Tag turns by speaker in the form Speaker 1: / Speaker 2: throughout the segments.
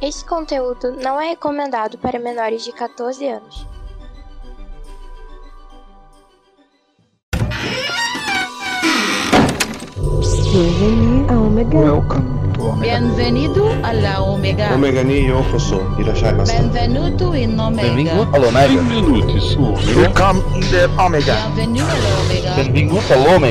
Speaker 1: Este conteúdo não é recomendado para menores de 14 anos.
Speaker 2: Omega.
Speaker 3: Welcome to Omega.
Speaker 4: Bienvenido alla Omega.
Speaker 5: Omega ni yokoso. Irashaimasu.
Speaker 4: Benvenuto in Omega.
Speaker 6: Benvingut all'Omega.
Speaker 3: Benvenuti su Omega.
Speaker 6: Welcome in the Omega.
Speaker 4: Bienvenido all'Omega.
Speaker 6: Benvingut all'Omega.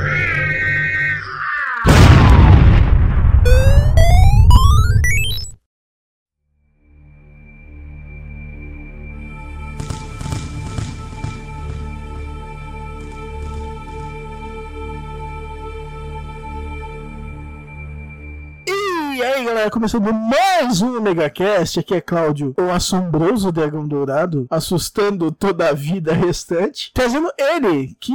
Speaker 7: Começando mais um Omega Cast. Aqui é Cláudio, o assombroso dragão dourado, assustando toda a vida restante. Trazendo ele, que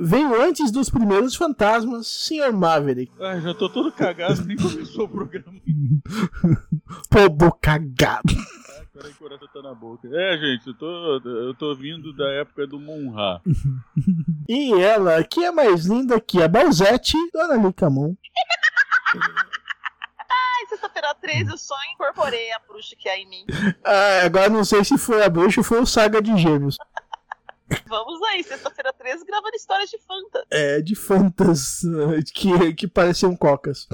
Speaker 7: veio antes dos primeiros fantasmas, Sr. Maverick.
Speaker 3: Ai, já tô todo cagado, nem começou o programa.
Speaker 7: Pobo cagado.
Speaker 3: Ai, peraí, coração tá na boca. É, gente, eu tô, eu tô vindo da época do Monra.
Speaker 7: E ela, que é mais linda que a Balzete, Dona Licamon.
Speaker 8: Ai, sexta-feira 13 eu só incorporei a bruxa que há em mim.
Speaker 7: Ah, agora não sei se foi a bruxa ou foi o Saga de Gêmeos.
Speaker 8: Vamos aí, sexta-feira 13 gravando histórias de Fanta.
Speaker 7: É, de fantas que, que pareciam cocas.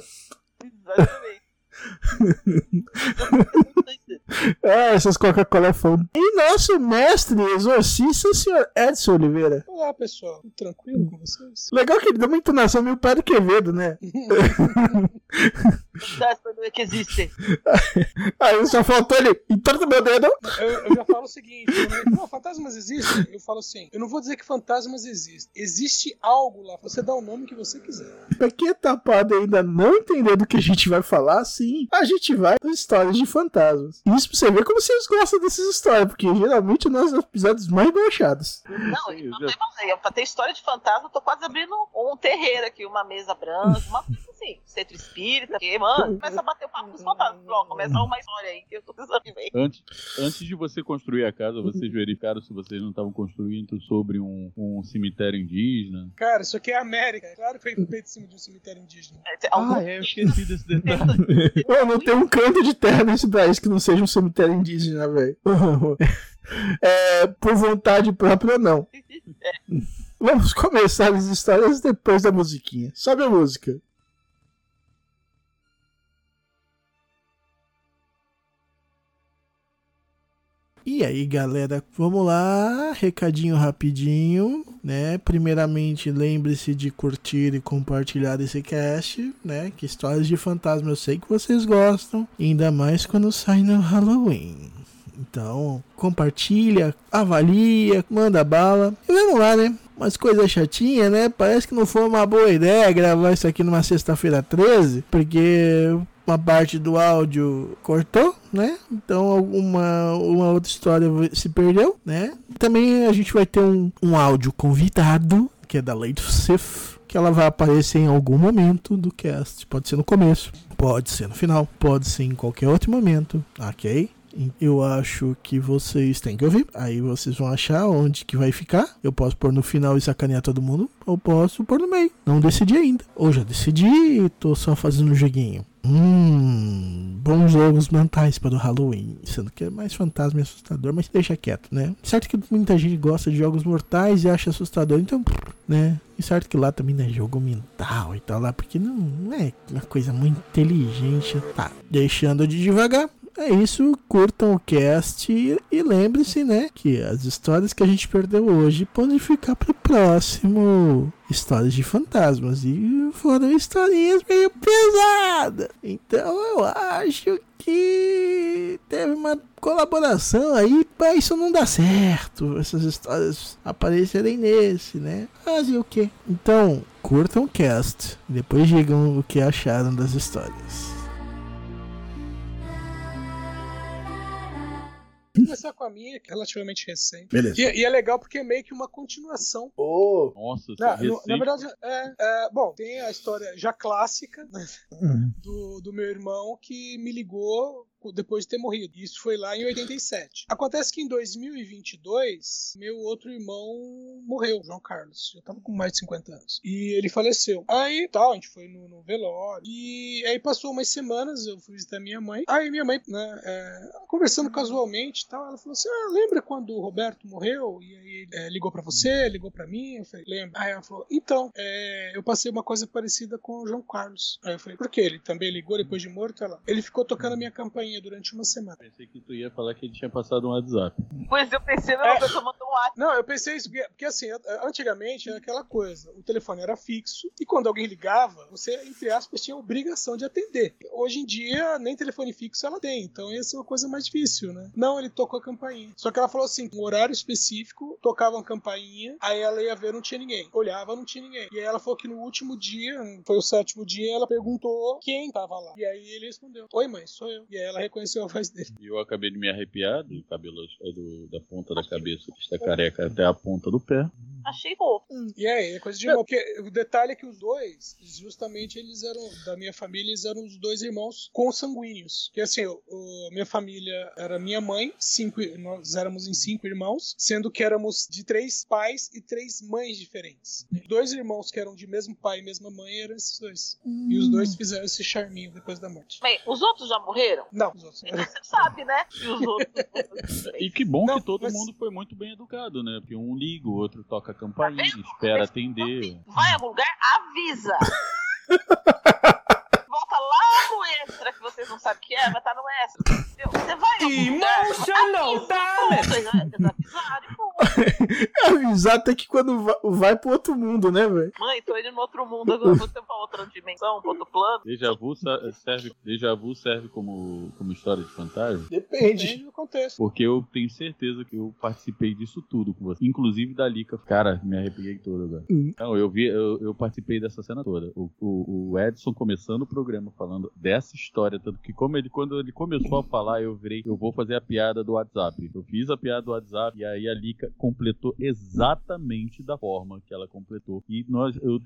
Speaker 8: Exatamente.
Speaker 7: É, essas Coca-Cola é fã. E nosso mestre exorcista, o senhor Edson Oliveira.
Speaker 9: Olá pessoal, tudo tranquilo com vocês?
Speaker 7: Legal que ele deu uma entonação meio pé do Quevedo, né?
Speaker 8: Das que existem.
Speaker 7: Aí só faltou ele. Entorta meu dedo.
Speaker 9: Eu, eu já falo o seguinte: eu não, fantasmas existem. Eu falo assim: eu não vou dizer que fantasmas existem. Existe algo lá, você dá o nome que você quiser.
Speaker 7: Pra quem é tapado ainda não entender do que a gente vai falar, sim, a gente vai para histórias de fantasmas. Isso pra você ver como vocês gostam dessas histórias, porque geralmente são os episódios mais baixados.
Speaker 8: Não, eu não tem mais. Pra ter história de fantasma, eu tô quase abrindo um terreiro aqui, uma mesa branca, uma coisa assim, centro espírita, porque, mano, começa a bater o papo com os fantasmas. Pronto, começa uma história aí que eu tô precisando ver.
Speaker 3: Antes, antes de você construir a casa, vocês verificaram se vocês não estavam construindo sobre um, um cemitério indígena?
Speaker 9: Cara, isso aqui é América. Claro que foi feito em cima de um cemitério indígena.
Speaker 3: Ah, é, eu esqueci desse detalhe.
Speaker 7: Pô, não tem um canto de terra nesse país que não seja um cemitério indígena, velho. É, por vontade própria, não. Vamos começar as histórias depois da musiquinha. Sobe a música. E aí, galera, vamos lá, recadinho rapidinho, né? Primeiramente, lembre-se de curtir e compartilhar esse cast, né? Que histórias de fantasma eu sei que vocês gostam, ainda mais quando sai no Halloween. Então, compartilha, avalia, manda bala. E vamos lá, né? Umas coisas chatinhas, né? Parece que não foi uma boa ideia gravar isso aqui numa sexta-feira 13, porque uma parte do áudio cortou, né? Então alguma uma outra história se perdeu, né? Também a gente vai ter um, um áudio convidado, que é da Lady Sif, que ela vai aparecer em algum momento do cast. Pode ser no começo, pode ser no final, pode ser em qualquer outro momento, ok? Eu acho que vocês têm que ouvir. Aí vocês vão achar onde que vai ficar. Eu posso pôr no final e sacanear todo mundo. Ou posso pôr no meio. Não decidi ainda. Ou já decidi e tô só fazendo um joguinho. Hum, bons jogos mentais para o Halloween. Sendo que é mais fantasma e assustador, mas deixa quieto, né? Certo que muita gente gosta de jogos mortais e acha assustador, então, né? E certo que lá também não é jogo mental e tal, lá, porque não, não é uma coisa muito inteligente. Tá, deixando de devagar. É isso, curtam o cast e, e lembre-se, né, que as histórias que a gente perdeu hoje podem ficar pro próximo Histórias de Fantasmas e foram historinhas meio pesadas. Então eu acho que teve uma colaboração aí para isso não dar certo, essas histórias aparecerem nesse, né? Fazer o que? Então, curtam o cast, depois digam o que acharam das histórias.
Speaker 9: Começar com a minha, que é relativamente recente.
Speaker 7: Beleza.
Speaker 9: E, e é legal porque é meio que uma continuação.
Speaker 7: Oh.
Speaker 3: Nossa,
Speaker 9: Na,
Speaker 3: recente.
Speaker 9: no- na verdade, é, é, bom, tem a história já clássica né, do, do meu irmão que me ligou depois de ter morrido. Isso foi lá em 87. Acontece que em 2022, meu outro irmão morreu, João Carlos. Já tava com mais de 50 anos. E ele faleceu. Aí, tal, a gente foi no, no velório. E aí passou umas semanas, eu fui visitar minha mãe. Aí minha mãe, né, é, conversando casualmente tal, ela falou assim: Ah, lembra quando o Roberto morreu? E aí é, ligou pra você, ligou pra mim? Eu falei, lembro. Aí ela falou: Então, é, eu passei uma coisa parecida com o João Carlos. Aí eu falei, por quê? Ele também ligou depois de morto? Ela, ele ficou tocando a minha campainha durante uma semana.
Speaker 3: Pensei que tu ia falar que ele tinha passado um WhatsApp.
Speaker 8: Pois eu pensei, não,
Speaker 9: É.
Speaker 8: a pessoa mandou um WhatsApp.
Speaker 9: Não, eu pensei isso, porque, porque assim, antigamente era aquela coisa, o telefone era fixo e quando alguém ligava, você, entre aspas, tinha a obrigação de atender. Hoje em dia, nem telefone fixo ela tem, então ia ser uma coisa mais difícil, né? Não, ele tocou a campainha. Só que ela falou assim, um horário específico, tocava uma campainha, aí ela ia ver, não tinha ninguém. Olhava, não tinha ninguém. E aí ela falou que no último dia, foi o sétimo dia, ela perguntou quem tava lá. E aí ele respondeu, oi mãe, sou eu. E aí ela reconheceu a voz dele.
Speaker 3: E eu acabei de me arrepiar do cabelo é do- da ponta da cabeça que está careca até a ponta do pé.
Speaker 8: Achei fofo.
Speaker 9: E aí, é coisa de irmão. Porque o detalhe é que os dois, justamente eles eram, da minha família, eles eram os dois irmãos consanguíneos. Que assim, o- minha família era minha mãe, cinco, nós éramos em cinco irmãos, sendo que éramos de três pais e três mães diferentes. Dois irmãos que eram de mesmo pai e mesma mãe eram esses dois. E os dois fizeram esse charminho depois da morte.
Speaker 8: Bem, os outros já morreram?
Speaker 9: Não, os outros.
Speaker 8: Então você sabe, né? E os outros.
Speaker 3: E que bom
Speaker 9: Não,
Speaker 3: que todo
Speaker 9: mas-
Speaker 3: mundo foi muito bem educado, né? Porque um liga, o outro toca a campainha, espera atender.
Speaker 8: Vai a algum lugar, avisa. Volta lá no extra, que vocês não sabem o que é, vai estar no extra. Você vai algum lugar,
Speaker 10: Emotional
Speaker 8: avisa. Ponto, avisaram e ponto.
Speaker 7: Avisar até que quando vai, vai pro outro mundo, né, velho?
Speaker 8: Mãe, tô indo no outro mundo agora, vou ter pra outra dimensão, pra outro plano.
Speaker 3: Déjà vu serve, déjà vu serve como, como história de fantasma?
Speaker 7: Depende.
Speaker 9: Depende do contexto.
Speaker 3: Porque eu tenho certeza que eu participei disso tudo com você. Inclusive da Lica. Cara, me arrepiei todo agora.
Speaker 7: Hum.
Speaker 3: Não, eu vi, eu, eu participei dessa cena toda. O, o, o Edson começando o programa falando dessa história, tanto que como ele, quando ele começou a falar, eu virei, eu vou fazer a piada do WhatsApp. Eu fiz a piada do WhatsApp e aí a Lica completou exatamente da forma que ela completou. E nós, eu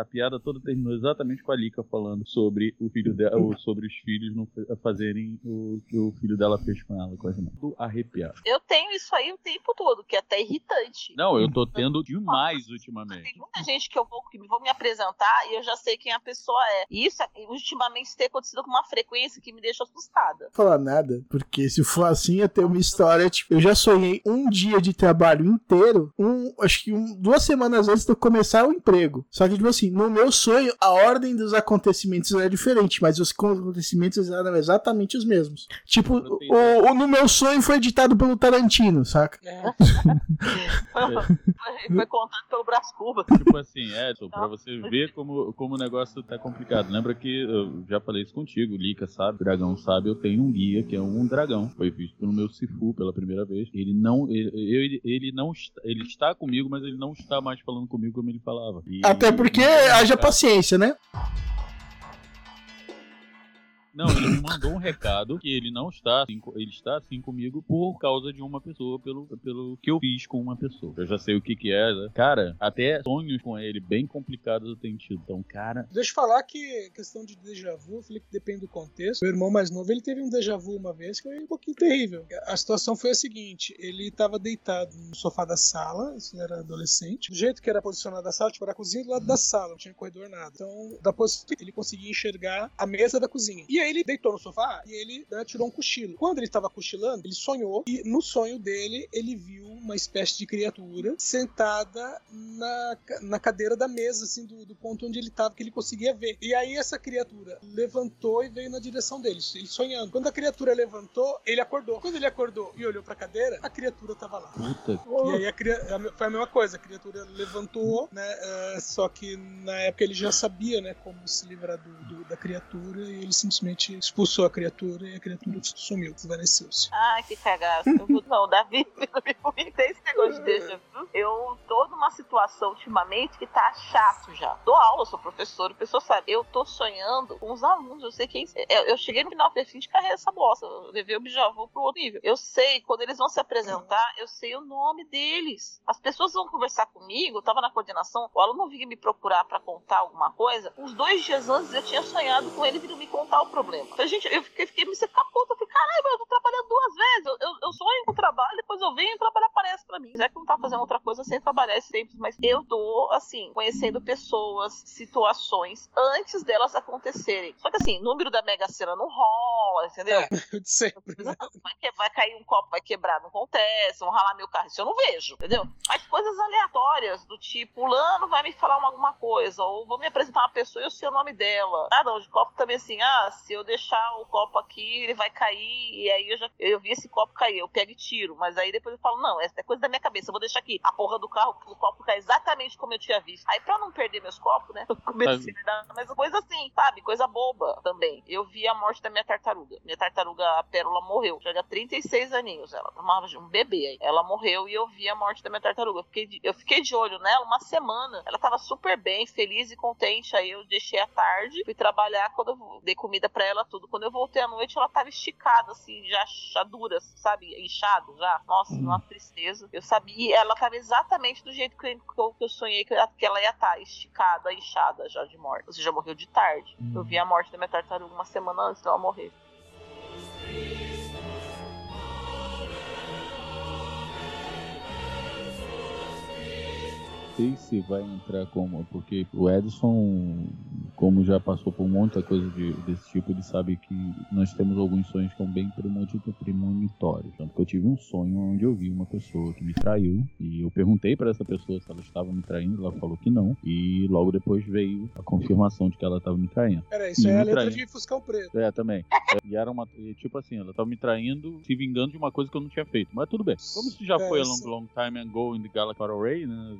Speaker 3: a piada toda terminou exatamente com a Lica falando sobre o filho dela, ou sobre os filhos não fa- fazerem o que o filho dela fez com ela, coisa não. Arrepiado.
Speaker 8: Eu tenho isso aí o tempo todo, que é até irritante.
Speaker 3: Não, eu tô tendo demais ultimamente.
Speaker 8: Tem muita gente que eu vou, que vou me apresentar e eu já sei quem a pessoa é. E isso, ultimamente, tem acontecido com uma frequência que me deixa assustada.
Speaker 7: falar nada, porque se for assim, ia ter uma história, tipo, eu já sonhei um dia de trabalho inteiro, um, acho que um, duas semanas antes de eu começar o emprego. Só que, tipo assim, no meu sonho, a ordem dos acontecimentos era diferente, mas os acontecimentos eram exatamente os mesmos. Tipo, o, o- no meu sonho foi editado pelo Tarantino, saca?
Speaker 9: É.
Speaker 8: Foi, foi contado pelo Brás Cuba.
Speaker 3: Tipo assim, Edson, pra você ver como, como o negócio tá complicado. Lembra que eu já falei isso contigo, o Lica sabe, o Dragão sabe, eu tenho um guia que é um dragão. Foi visto pelo meu Sifu pela primeira vez. Ele não. Ele, ele, ele não está, ele está comigo, mas ele não está mais falando comigo como ele falava. E-
Speaker 7: Até porque haja paciência, né?
Speaker 3: Não, ele me mandou um recado que ele não está assim, ele está assim comigo por causa de uma pessoa, pelo, pelo que eu fiz com uma pessoa. Eu já sei o que que é, né? Cara, até sonhos com ele bem complicados eu tenho tido. Então, cara,
Speaker 9: Deixa eu falar que questão de déjà vu, que depende do contexto. Meu irmão mais novo, ele teve um déjà vu uma vez que foi um pouquinho terrível. A situação foi a seguinte: ele estava deitado no sofá da sala, isso era adolescente. Do jeito que era posicionado a sala, tipo, era a cozinha do lado da sala, não tinha corredor nada. Então, da posição ele conseguia enxergar a mesa da cozinha. E aí ele deitou no sofá e ele né, tirou um cochilo. Quando ele estava cochilando, ele sonhou e no sonho dele ele viu uma espécie de criatura sentada na, na cadeira da mesa, assim, do, do ponto onde ele estava, que ele conseguia ver. E aí essa criatura levantou e veio na direção dele, ele sonhando. Quando a criatura levantou, ele acordou. Quando ele acordou e olhou pra cadeira, a criatura tava lá.
Speaker 3: puta.
Speaker 9: E aí a cria- foi a mesma coisa, a criatura levantou, né? eh, só que na época ele já sabia, né, como se livrar do, do- da criatura e ele simplesmente expulsou a criatura e a criatura sumiu, desvaneceu-se.
Speaker 8: Ai, que cagaço. Não, Davi, não me tem esse negócio de vu. Eu tô numa situação ultimamente que tá chato já. Dou aula, sou professor, a pessoa sabe. Eu tô sonhando com os alunos. Eu sei quem. Eu, eu cheguei no final do fim de carreira essa bosta. Eu levei o bijavô pro outro nível. Eu sei, quando eles vão se apresentar, eu sei o nome deles. As pessoas vão conversar comigo, eu tava na coordenação, o aluno vinha me procurar pra contar alguma coisa. Uns dois dias antes eu tinha sonhado com ele vindo me contar o problema. Eu falei, gente, eu fiquei, fiquei me ficar puta. Eu falei, caralho, eu tô trabalhando duas vezes. Eu, eu, eu sonho com o trabalho, depois eu venho e o trabalho aparece pra mim. Já que não tá fazendo outra coisa sem trabalhar esse tempo, mas eu tô, assim, conhecendo pessoas, situações, antes delas acontecerem. Só que assim, número da Mega Sena não rola, entendeu?
Speaker 9: É, sempre, né?
Speaker 8: Vai, que- vai cair um copo, vai quebrar, não acontece, vão ralar meu carro, isso eu não vejo, entendeu? Mas coisas aleatórias, do tipo, Lano vai me falar uma- alguma coisa, ou vou me apresentar uma pessoa e eu sei o nome dela. Ah, não, de copo também assim, ah, se eu deixar o copo aqui, ele vai cair, e aí eu já eu vi esse copo cair, eu pego e tiro. Mas aí depois eu falo, não, essa é coisa da minha cabeça, eu vou deixar aqui a porra do carro, o copo cai exatamente como eu tinha visto. Aí pra não perder meus copos, né, eu comecei a dar mas coisa assim, sabe? Coisa boba também. Eu vi a morte da minha tartaruga. Minha tartaruga, a Pérola, morreu. Já tinha 36 aninhos ela. Tomava um bebê aí. Ela morreu e eu vi a morte da minha tartaruga. Eu fiquei de, eu fiquei de olho nela uma semana. Ela tava super bem, feliz e contente. Aí eu deixei à tarde, fui trabalhar quando eu dei comida pra ela, tudo. Quando eu voltei à noite, ela tava esticada, assim, já, já dura, sabe? Inchada já. Nossa, uma tristeza. Eu sabia, e ela tava exatamente do jeito que eu, que eu- sonhei que ela- que ela ia estar, esticada, inchada já de morte. Ou seja, morreu de tarde. Eu vi a morte da minha tartaruga uma semana antes dela morrer.
Speaker 3: Sei se vai entrar como. Porque o Edson, como já passou por muita coisa de- desse tipo, ele sabe que nós temos alguns sonhos que são bem premoni- premonitórios. Tanto que eu tive um sonho onde eu vi uma pessoa que me traiu. E eu perguntei para essa pessoa se ela estava me traindo. Ela falou que não. E logo depois veio a confirmação de que ela estava me traindo.
Speaker 9: Pera, isso
Speaker 3: E
Speaker 9: é a letra
Speaker 3: traindo.
Speaker 9: de Fuscão Preto.
Speaker 3: É, também. E era uma. Tipo assim, ela tava me traindo, se vingando de uma coisa que eu não tinha feito. Mas tudo bem. Como isso já
Speaker 9: É,
Speaker 3: foi a long, long time ago in the Galaxy Array, né?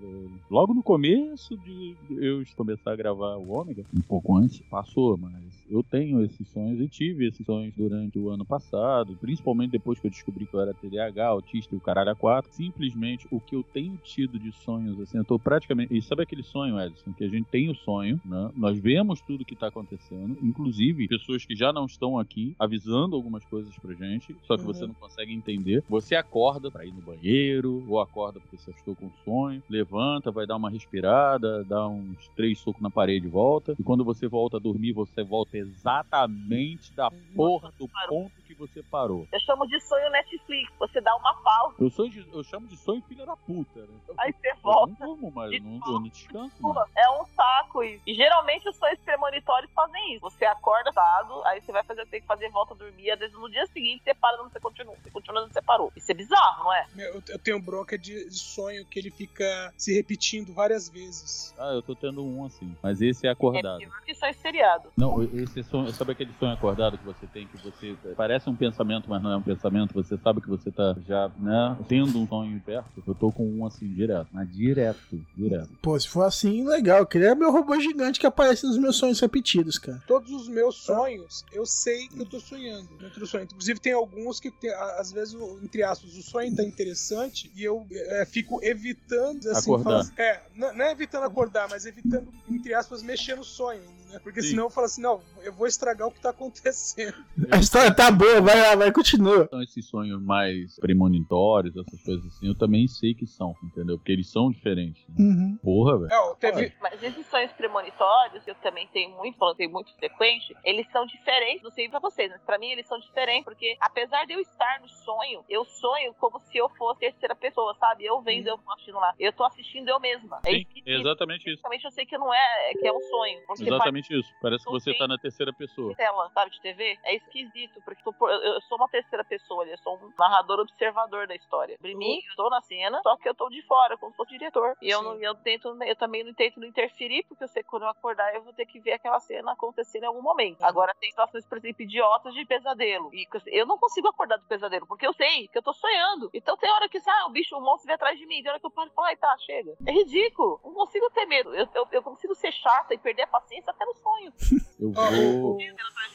Speaker 3: Logo no começo de eu começar a gravar o Ômega, um pouco antes, passou, mas eu tenho esses sonhos e tive esses sonhos durante o ano passado, principalmente depois que eu descobri que eu era TDAH, autista e o caralho a quatro. Simplesmente o que eu tenho tido de sonhos, assim, eu tô praticamente. E sabe aquele sonho, Edson, que a gente tem o sonho, né? Nós vemos tudo que tá acontecendo, inclusive pessoas que já não estão aqui avisando algumas coisas pra gente, só que
Speaker 9: Uhum.
Speaker 3: você não consegue entender. Você acorda pra ir no banheiro, ou acorda porque você estou com sonho, levanta, vai dar uma respirada, dá uns três socos na parede e volta. E quando você volta a dormir, você volta exatamente da porra do ponto que você parou.
Speaker 8: Eu chamo de sonho Netflix. Você dá uma pausa,
Speaker 3: Eu, sou de- eu chamo de sonho filha da puta, né? Eu,
Speaker 8: aí você
Speaker 3: eu
Speaker 8: volta.
Speaker 3: não durmo mais, eu não, eu não descanso.
Speaker 8: É um saco isso. E geralmente os sonhos premonitórios fazem isso. Você acorda dado, aí você vai fazer o que tem que fazer, volta a dormir. Às vezes no dia seguinte você para onde você continua. Você continua você parou. Isso é bizarro, não é?
Speaker 9: Eu, eu tenho bronca de sonho que ele fica se repetindo várias vezes.
Speaker 3: Ah, eu tô tendo um assim. Mas esse é
Speaker 8: É
Speaker 3: acordado.
Speaker 8: pior que sonho seriado.
Speaker 3: Não, esse sonho, sabe aquele sonho acordado que você tem, que você parece um pensamento, mas não é um pensamento, você sabe que você tá já, né, tendo um sonho perto? Eu tô com um assim, direto, mas direto, direto.
Speaker 7: Pô, se for assim, legal. Eu queria meu robô gigante que aparece nos meus sonhos repetidos, cara.
Speaker 9: Todos os meus sonhos, eu sei que eu tô sonhando dentro do sonho. Inclusive, tem alguns que, tem- às vezes, entre aspas, o sonho tá interessante e eu é, fico evitando, assim,
Speaker 3: Acordar.
Speaker 9: falar é, não, é evitando acordar, mas evitando, entre aspas, mexer no sonho, né? Porque
Speaker 3: Sim.
Speaker 9: senão eu falo assim, não, eu vou estragar o que tá acontecendo.
Speaker 7: A história tá boa, vai lá, vai, continua.
Speaker 3: Então, esses sonhos mais premonitórios, essas coisas assim, eu também sei que são, entendeu? Porque eles são diferentes. né?
Speaker 7: Uhum.
Speaker 3: Porra, velho.
Speaker 9: É, teve,
Speaker 8: Mas esses sonhos premonitórios, que eu também tenho muito, falando tem muito frequente, eles são diferentes, não sei pra vocês, mas pra mim eles são diferentes, porque apesar de eu estar no sonho, eu sonho como se eu fosse terceira pessoa, sabe? Eu vendo, eu tô assistindo lá. Eu tô assistindo eu mesma. É
Speaker 3: Sim,
Speaker 8: esquisito.
Speaker 3: exatamente isso.
Speaker 8: Basicamente eu sei que não é, que é um sonho. Porque faz
Speaker 3: Exatamente isso. Parece que você tá na terceira pessoa.
Speaker 8: tela, sabe, de TV, é esquisito, porque eu, eu sou uma terceira pessoa, ali, eu sou um narrador observador da história. Pra mim, eu tô na cena, só que eu tô de fora, como se fosse diretor. E eu,
Speaker 9: Sim.
Speaker 8: não, eu, tento, eu também não tento não interferir, porque eu sei que quando eu acordar, eu vou ter que ver aquela cena acontecer em algum momento. Agora tem situações, por exemplo, idiotas de pesadelo. E eu não consigo acordar do pesadelo, porque eu sei que eu tô sonhando. Então tem hora que, ah, o bicho, o monstro vem atrás de mim, tem hora que eu paro e falo, ai, tá, chega. É ridículo. Não consigo ter medo. Eu, eu, eu consigo ser chata e perder a paciência até no sonho.
Speaker 3: Eu vou.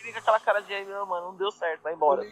Speaker 8: mim com aquela cara de, não, mano, não deu certo, vai embora.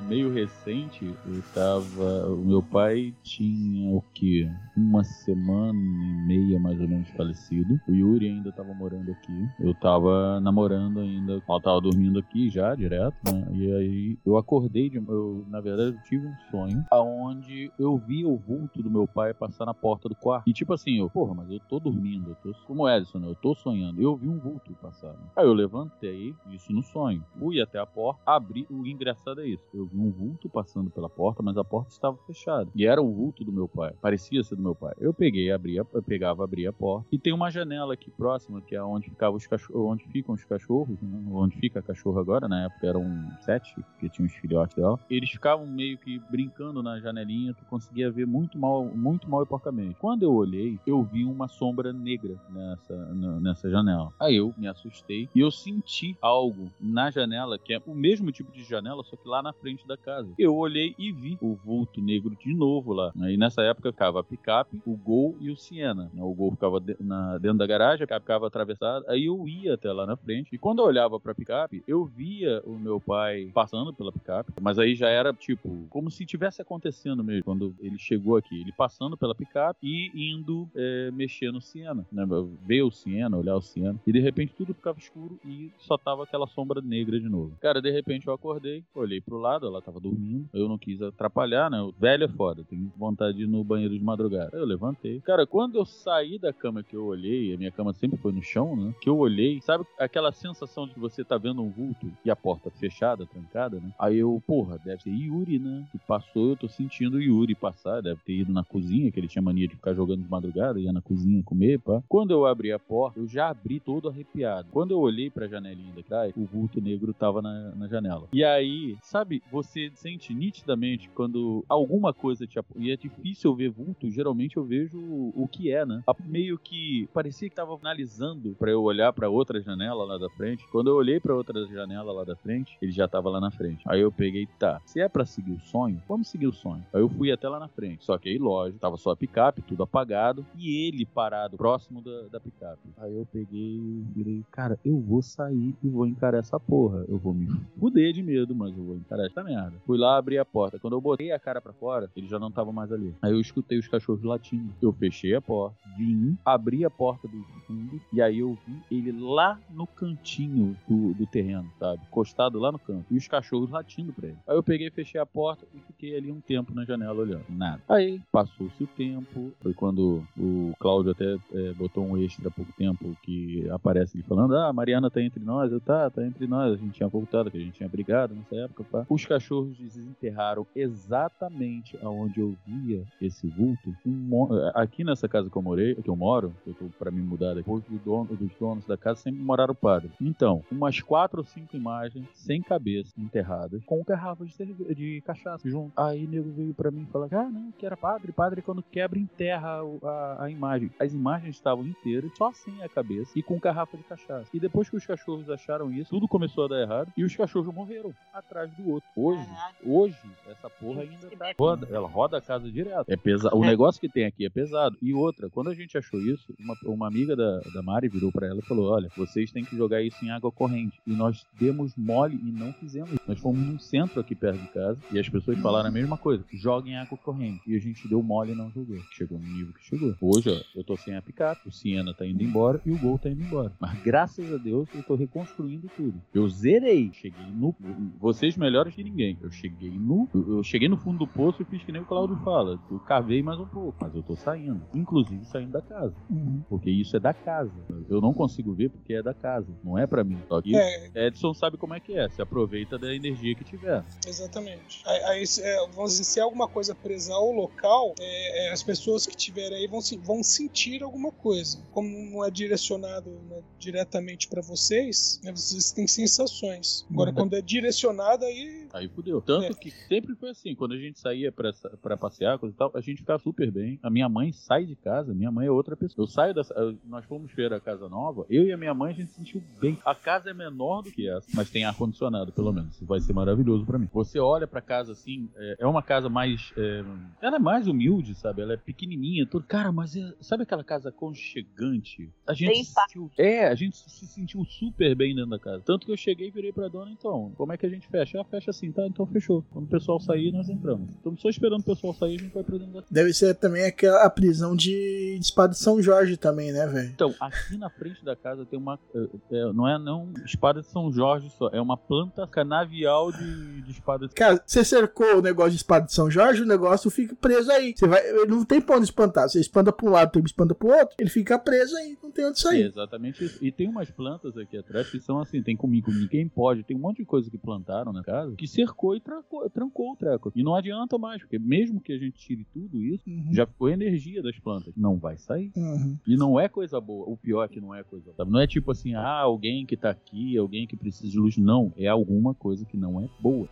Speaker 3: Meio recente, eu tava. O meu pai tinha o quê? Uma semana e meia mais ou menos falecido. O Yuri ainda tava morando aqui. Eu tava namorando ainda. Ela tava dormindo aqui já, direto, né? E aí eu acordei de. Eu, na verdade, eu tive um sonho aonde eu vi o vulto do meu pai passar na porta do quarto. E tipo assim, eu, porra, mas eu tô dormindo, eu tô como Edson, né? Eu tô sonhando. Eu vi um vulto passar. Né? Aí eu levantei, isso no sonho. Fui até a porta, abri. O engraçado é isso. Eu vi um vulto passando pela porta, mas a porta estava fechada. E era o vulto do meu pai. Parecia ser do meu pai. Eu peguei, abria, eu pegava, abria a porta. E tem uma janela aqui próxima, que é onde ficavam os cachorros, onde ficam os cachorros, né? Onde fica a cachorra agora, na época eram sete, que tinha os filhotes dela. Eles ficavam meio que brincando na janelinha, tu conseguia ver muito mal, muito mal e porcamente. Quando eu olhei, eu vi uma sombra negra nessa, nessa janela. Aí eu me assustei e eu senti algo na janela, que é o mesmo tipo de janela, só que lá na frente da casa. Eu olhei e vi o vulto negro de novo lá. Aí nessa época ficava a picape, o Gol e o Siena. O Gol ficava na, dentro da garagem, a picape ficava atravessada. Aí eu ia até lá na frente. E quando eu olhava pra picape, eu via o meu pai passando pela picape. Mas aí já era tipo, como se tivesse acontecendo mesmo. Quando ele chegou aqui, ele passando pela picape e indo é, mexer no Siena. Né? Ver o Siena, olhar o Siena. E de repente tudo ficava escuro e só tava aquela sombra negra de novo. Cara, de repente eu acordei, olhei pro lado, ela tava dormindo. Eu não quis atrapalhar, né? O velho é foda, tenho vontade de ir no banheiro de madrugada. Eu levantei. Cara, quando eu saí da cama que eu olhei, a minha cama sempre foi no chão, né? Que eu olhei, sabe aquela sensação de que você tá vendo um vulto e a porta fechada, trancada, né? Aí eu, porra, deve ser Yuri, né? Que passou, eu tô sentindo Yuri passar, deve ter ido na cozinha, que ele tinha mania de ficar jogando de madrugada, ia na cozinha comer, pá. Quando eu abri a porta, eu já abri todo arrepiado. Quando eu olhei pra janelinha da trás, o vulto negro tava na, na janela. E aí, sabe, você sente nitidamente quando alguma coisa te e é difícil ver vulto, geralmente eu vejo o que é, né? Meio que parecia que tava analisando para eu olhar para outra janela lá da frente. Quando eu olhei para outra janela lá da frente, ele já tava lá na frente. Aí eu peguei, tá, se é para seguir o sonho, vamos seguir o sonho. Aí eu fui até lá na frente. Só que aí, lógico, tava só a picape, tudo apagado, e ele parado próximo da, da picape. Aí eu peguei e virei, cara, eu vou sair e vou encarar essa porra. Eu vou me fuder de medo, mas eu vou encarar merda. Fui lá abrir a porta. Quando eu botei a cara para fora, ele já não tava mais ali. Aí eu escutei os cachorros latindo. Eu fechei a porta, vim, abri a porta do fundo, e aí eu vi ele lá no cantinho do, do terreno, sabe? Encostado lá no canto. E os cachorros latindo pra ele. Aí eu peguei, fechei a porta e fiquei ali um tempo na janela olhando. Nada. Aí passou-se o tempo. Foi quando o Cláudio até é, botou um extra há pouco tempo que aparece ele falando: Ah, a Mariana tá entre nós. Eu tá, tá entre nós. A gente tinha voltado, que a gente tinha brigado nessa época. Pá. Os cachorros desenterraram exatamente aonde eu via esse vulto. Um, aqui nessa casa que eu morei, que eu moro, eu tô pra me mudar depois do dono, dos donos da casa sempre moraram padre. Então, umas quatro ou cinco imagens sem cabeça enterradas com garrafas de, de cachaça junto. Aí nego veio pra mim e falou: Ah, não, que era padre. Padre quando quebra enterra a, a imagem. As imagens estavam inteiras, só sem a cabeça e com garrafa de cachaça. E depois que os cachorros acharam isso, tudo começou a dar errado e os cachorros morreram atrás do outro. Hoje, hoje, essa porra ainda tá roda, ela roda a casa direto. É pesado. O negócio que tem aqui é pesado. E outra, quando a gente achou isso, uma, uma amiga da, da Mari virou para ela e falou: Olha, vocês têm que jogar isso em água corrente. E nós demos mole e não fizemos. Nós fomos num centro aqui perto de casa e as pessoas falaram a mesma coisa: joguem em água corrente. E a gente deu mole e não jogou. Chegou no nível que chegou. Hoje, ó, eu tô sem a picape, o Siena tá indo embora e o Gol tá indo embora. Mas graças a Deus eu tô reconstruindo tudo. Eu zerei. Cheguei no. Vocês melhores que ninguém. Eu cheguei no. Eu cheguei no fundo do poço e fiz que nem o Claudio fala. Eu cavei mais um pouco. Mas eu tô saindo. Inclusive saindo da casa.
Speaker 9: Uhum.
Speaker 3: Porque isso é da casa. Eu não consigo ver porque é da casa. Não é para mim. Só que
Speaker 9: É.
Speaker 3: Edson sabe como é que é. Se aproveita da energia que tiver.
Speaker 9: Exatamente. Aí, é, vamos dizer, se é alguma coisa presa ao local, é, é, as pessoas que tiverem aí vão, vão sentir alguma coisa. Como não é direcionado né, diretamente para vocês, né, vocês têm sensações. Agora,
Speaker 3: Uhum.
Speaker 9: quando é direcionado, aí.
Speaker 3: Aí fudeu. Tanto
Speaker 9: É.
Speaker 3: que sempre foi assim, quando a gente saía pra, pra passear, coisa e tal, a gente ficava super bem. A minha mãe sai de casa, minha mãe é outra pessoa. Eu saio dessa. Nós fomos ver a casa nova, eu e a minha mãe a gente se sentiu bem. A casa é menor do que essa, mas tem ar-condicionado, pelo menos. Vai ser maravilhoso pra mim. Você olha pra casa assim, é, é uma casa mais. é, ela é mais humilde, sabe? Ela é pequenininha, tudo. Cara, mas é- sabe aquela casa aconchegante? A gente
Speaker 8: Bem
Speaker 3: se sentiu. É, a gente se sentiu super bem dentro da casa. Tanto que eu cheguei e virei pra dona, então, como é que a gente fecha? Ah, fecha assim. Assim, tá, então fechou. Quando o pessoal sair, nós entramos. Estamos só esperando o pessoal sair, a gente vai pra dentro da
Speaker 7: Deve ser também aquela a prisão de, de espada de São Jorge também, né, velho?
Speaker 3: Então, aqui na frente da casa tem uma. é, é, não é não espada de São Jorge só, é uma planta canavial de, de espada de
Speaker 7: Cara, você cercou o negócio de espada de São Jorge, o negócio fica preso aí. Você vai, não tem pra onde espantar. Você espanta pra um lado, tem espanta pro outro, ele fica preso aí, não tem onde
Speaker 3: É
Speaker 7: sair.
Speaker 3: exatamente isso. E tem umas plantas aqui atrás que são assim, tem comigo, ninguém pode, tem um monte de coisa que plantaram na casa que cercou e trancou, trancou o treco. E não adianta mais, porque mesmo que a gente tire tudo isso,
Speaker 7: Uhum.
Speaker 3: já ficou energia das plantas. Não vai sair.
Speaker 7: Uhum.
Speaker 3: E não é coisa boa. O pior é que não é coisa boa. Não é tipo assim, ah, alguém que tá aqui, alguém que precisa de luz. Não. É alguma coisa que não é boa.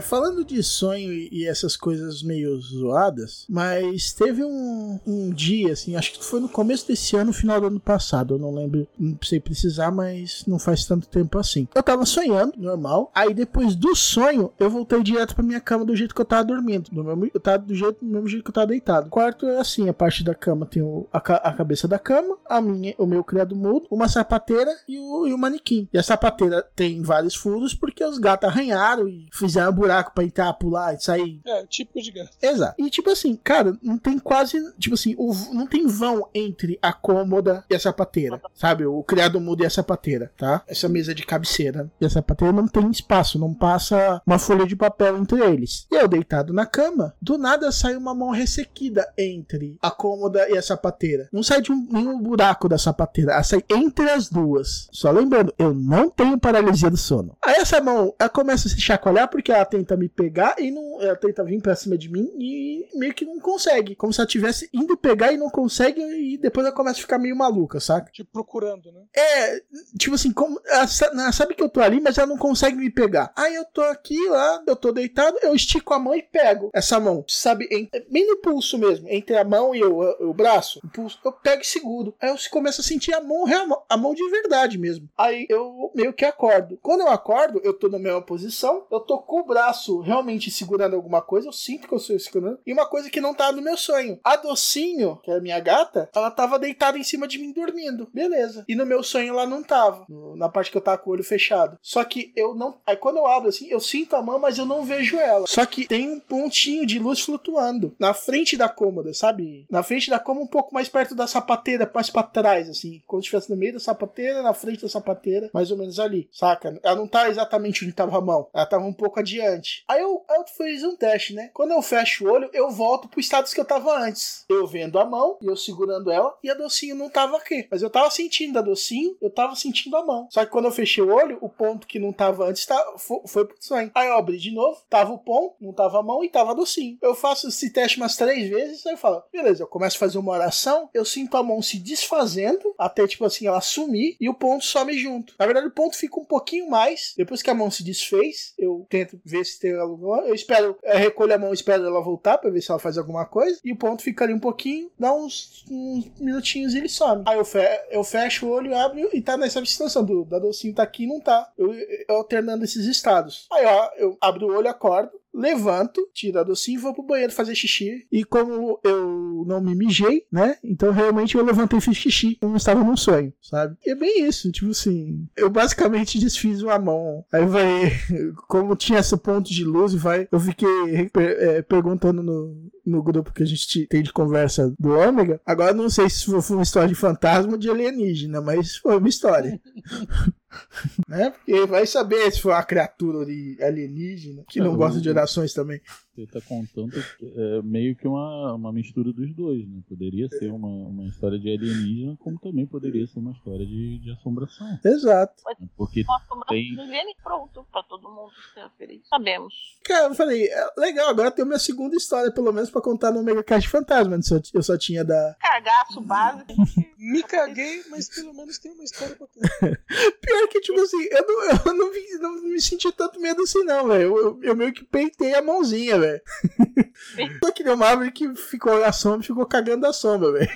Speaker 7: Falando de sonho e, essas coisas meio zoadas, mas teve um, um dia, assim, acho que foi no começo desse ano, final do ano passado, eu não lembro, não sei precisar, mas não faz tanto tempo assim. Eu tava sonhando, normal, aí depois do sonho, eu voltei direto pra minha cama do jeito que eu tava dormindo. Do mesmo, eu tava do, jeito, do mesmo jeito que eu tava deitado. O quarto é assim, a parte da cama tem o- a, a cabeça da cama, a minha, o meu criado mudo, uma sapateira e o, e o manequim. E a sapateira tem vários furos porque os gatos arranharam e fizeram um buraco pra entrar, pular e sair.
Speaker 9: É, típico de gato.
Speaker 7: Exato. E tipo assim, cara, não tem quase. Tipo assim, o- não tem vão entre a cômoda e a sapateira. Sabe? O criado mudo e a sapateira, tá? Essa mesa de cabeceira e a sapateira não tem espaço, não passa uma folha de papel entre eles. E eu deitado na cama, do nada sai uma mão ressequida entre a cômoda e a sapateira. Não sai de um, nenhum buraco da sapateira, ela sai entre as duas. Só lembrando, eu não tenho paralisia do sono. Aí essa mão, ela começa a se chacoalhar porque ela tenta me pegar e não, ela tenta vir pra cima de mim e meio que não consegue. Como se ela estivesse indo pegar e não consegue e depois ela começa a ficar meio maluca, saca?
Speaker 9: Tipo, procurando, né?
Speaker 7: É, tipo assim, como, ela, sa- ela sabe que eu tô ali, mas ela não consegue me pegar. Aí eu tô aqui, lá, eu tô deitado, eu estico a mão e pego essa mão, sabe? em- bem no pulso mesmo, entre a mão e o, o braço, o pulso, eu pego e seguro. Aí eu começo a sentir a mão real, a mão de verdade mesmo. Aí eu meio que acordo. Quando eu acordo, eu tô na mesma posição, eu tô com o braço realmente segurando alguma coisa, eu sinto que eu estou segurando, e uma coisa que não tá no meu sonho. A docinho, que é a minha gata, ela tava deitada em cima de mim dormindo. Beleza. E no meu sonho ela não tava. na parte que eu tava com o olho fechado. Só que eu não. Aí quando eu abro assim, eu sinto a mão, mas eu não vejo ela. Só que tem um pontinho de luz flutuando na frente da cômoda, sabe? Na frente da cômoda, um pouco mais perto da sapateira, mais pra trás, assim. Como se estivesse no meio da sapateira, na frente da sapateira, mais ou menos ali, saca? Ela não tá exatamente onde tava a mão. Ela tava um pouco adiante. Aí eu, eu fiz um teste, né? Quando eu fecho o olho, eu volto pro status que eu tava antes. Eu vendo a mão e eu segurando ela, e a docinho não tava aqui. Mas eu tava sentindo a docinho, eu tava sentindo a mão. Só que quando eu fechei o olho, o ponto que não tava antes tá, foi, foi pro sonho. Aí eu abri de novo, tava o ponto, não tava a mão e tava a docinho. Eu faço esse teste umas três vezes, aí eu falo, beleza, eu começo a fazer uma oração, eu sinto a mão se desfazendo, até tipo assim, ela sumir, e o ponto some junto. Na verdade, o ponto fica um pouquinho mais. Depois que a mão se desfez, eu tento ver se tem alguma. Eu espero, eu recolho a mão, espero ela voltar pra ver se ela faz alguma coisa. E o ponto fica ali um pouquinho, dá uns, uns minutinhos e ele some. Aí eu, fe eu fecho o olho, abro e tá nessa situação do da docinho tá aqui e não tá. Eu, eu alternando esses estados. Aí ó, eu abro o olho, acordo. Levanto, tiro a docinho e vou pro banheiro fazer xixi. E como eu não me mijei, né? Então realmente eu levantei e fiz xixi. Não estava num sonho, sabe? E é bem isso, tipo assim. Eu basicamente desfiz uma mão. Aí vai. Como tinha esse ponto de luz, vai. Eu fiquei é, perguntando no, no grupo que a gente tem de conversa do Ômega. Agora não sei se foi uma história de fantasma ou de alienígena, mas foi uma história. né? Porque vai saber se foi uma criatura ali alienígena que não gosta de orações também.
Speaker 3: Você tá contando é, meio que uma, uma mistura dos dois, né? Poderia ser uma, uma história de alienígena, como também poderia ser uma história de, de assombração.
Speaker 7: Exato.
Speaker 3: Porque
Speaker 8: Uma assombração
Speaker 3: tem.
Speaker 8: Lene pronto, pra todo mundo ser feliz. Sabemos.
Speaker 7: Cara, eu falei, é, legal, agora tem minha segunda história, pelo menos, pra contar no Mega Cast Fantasma. Eu- Eu só tinha da.
Speaker 8: Cagaço básico.
Speaker 9: Me caguei, mas pelo menos tem uma história pra contar.
Speaker 7: Pior que, tipo assim, eu não, eu não, vi- não me senti tanto medo assim, não, velho. Eu, eu, eu meio que peitei a mãozinha, velho. Só que deu que ficou na sombra ficou cagando a sombra, velho.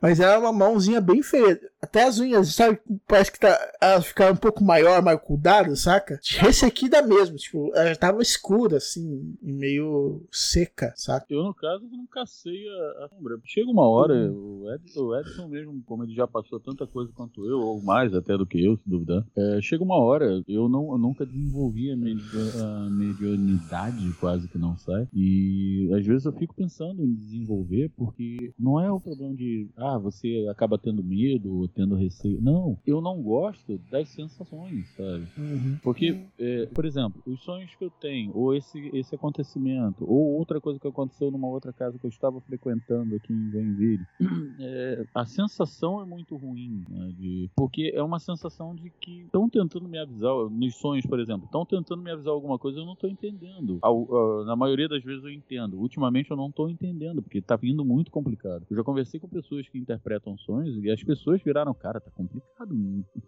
Speaker 7: Mas era uma mãozinha bem feia. Até as unhas, sabe? Parece que tá, elas ficaram um pouco maior, mais cuidadas, saca? Ressequida mesmo. Tipo, ela já tava escura, assim, meio seca, saca?
Speaker 3: Eu, no caso, não cacei a, a sombra. Chega uma hora, o, Edson, o Edson mesmo, como ele já passou tanta coisa quanto eu, ou mais até do que eu, se duvidar, é, chega uma hora, eu, não, eu nunca desenvolvi a, medi a mediunidade, quase que não sai. E às vezes eu fico pensando em desenvolver, porque não é o problema de, ah, você acaba tendo medo, tendo receio. Não, eu não gosto das sensações, sabe?
Speaker 7: Uhum.
Speaker 3: Porque, é, por exemplo, os sonhos que eu tenho, ou esse, esse acontecimento, ou outra coisa que aconteceu numa outra casa que eu estava frequentando aqui em Joinville, é, a sensação é muito ruim, né, de, porque é uma sensação de que estão tentando me avisar, nos sonhos, por exemplo, estão tentando me avisar alguma coisa, eu não estou entendendo. Ao, ao, na maioria das vezes eu entendo. Ultimamente eu não estou entendendo, porque está vindo muito complicado. Eu já conversei com pessoas que interpretam sonhos e as pessoas viraram, cara, tá complicado.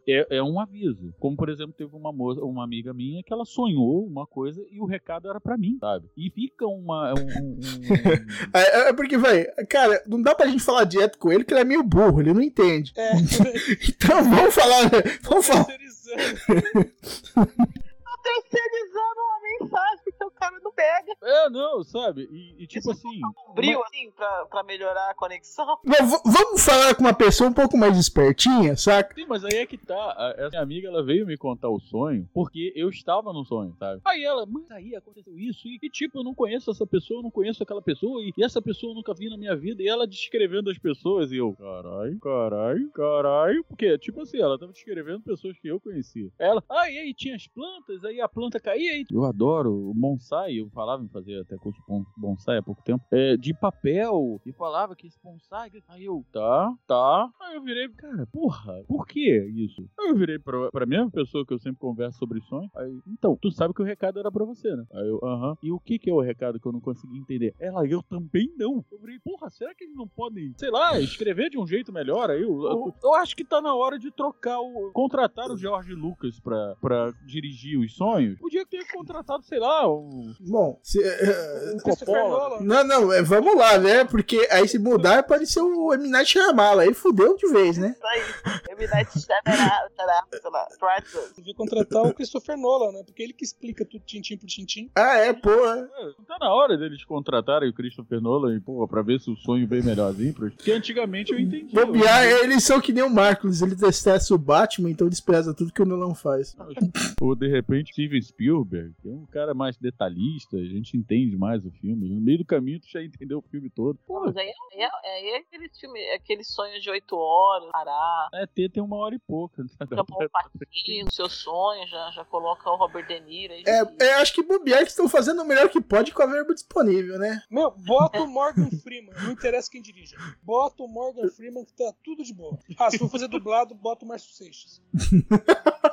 Speaker 3: É, é um aviso. Como, por exemplo, teve uma moça, uma amiga minha que ela sonhou uma coisa e o recado era para mim, sabe? E fica uma. Um, um,
Speaker 7: é, é, porque, velho, cara, não dá pra gente falar direto com ele, que ele é meio burro, ele não entende.
Speaker 9: É.
Speaker 7: então vamos falar. Vamos falar.
Speaker 8: terceirizando uma mensagem que o cara não pega.
Speaker 3: É, não, sabe? E, e tipo assim.
Speaker 8: Um brilho uma... assim pra, pra melhorar a conexão.
Speaker 7: Não, vamos falar com uma pessoa um pouco mais espertinha, saca?
Speaker 3: Sim, mas aí é que tá. Essa minha amiga ela veio me contar o sonho porque eu estava no sonho, sabe? Aí ela, mas aí aconteceu isso e, e tipo, eu não conheço essa pessoa, eu não conheço aquela pessoa e, e essa pessoa eu nunca vi na minha vida e ela descrevendo as pessoas e eu, caralho, caralho, caralho. Porque, tipo assim, ela tava descrevendo pessoas que eu conhecia. Ela, ah, e aí tinha as plantas, aí a planta caía e. Eu adoro o bonsai, eu falava em fazer até curso bonsai há pouco tempo, é, de papel, e falava que esse bonsai. Aí eu, tá, tá. Aí eu virei, cara, porra, por que isso? Aí eu virei pra, pra mesma pessoa que eu sempre converso sobre sonhos. Aí, então, tu sabe que o recado era pra você, né? Aí eu, aham. E o que que é o recado que eu não consegui entender? Ela, eu também não. Eu virei, porra, será que eles não podem, sei lá, escrever de um jeito melhor? Aí eu, eu, eu acho que tá na hora de trocar o. contratar o George Lucas pra, pra dirigir os sonhos. Podia ter contratado, sei lá, um.
Speaker 7: Bom, se,
Speaker 3: um Coppola.
Speaker 7: Não, não, é, vamos lá, né? Porque aí se mudar pode ser o M. Night Shyamalan. Aí fudeu de vez, né?
Speaker 8: Isso aí. M. Night.
Speaker 9: Devia contratar o Christopher Nolan, né? Porque ele que explica tudo tintim por tintim.
Speaker 7: Ah, é, porra.
Speaker 3: É, não tá na hora deles contratarem o Christopher Nolan, porra, pra ver se o sonho vem melhorzinho. Porque antigamente eu entendi.
Speaker 7: Bobear, eles são que nem o Marcos. Ele detesta o Batman, então despreza tudo que o Nolan faz.
Speaker 3: Ou de repente Steven Spielberg, que é um cara mais detalhista, a gente entende mais o filme. No meio do caminho tu já entendeu o filme todo.
Speaker 8: Pô, mas aí é, é, é aquele filme, aquele sonho de oito horas, parar.
Speaker 3: É, ter tem uma hora e pouca. Né?
Speaker 8: No seu sonho, já, já coloca o Robert De Niro. Aí,
Speaker 7: é, é, acho que bobear que estão fazendo o melhor que pode com a verba disponível, né?
Speaker 9: Meu, bota o Morgan Freeman, não interessa quem dirija. Bota o Morgan Freeman que tá tudo de boa. Ah, se for fazer dublado, bota o Márcio Seixas.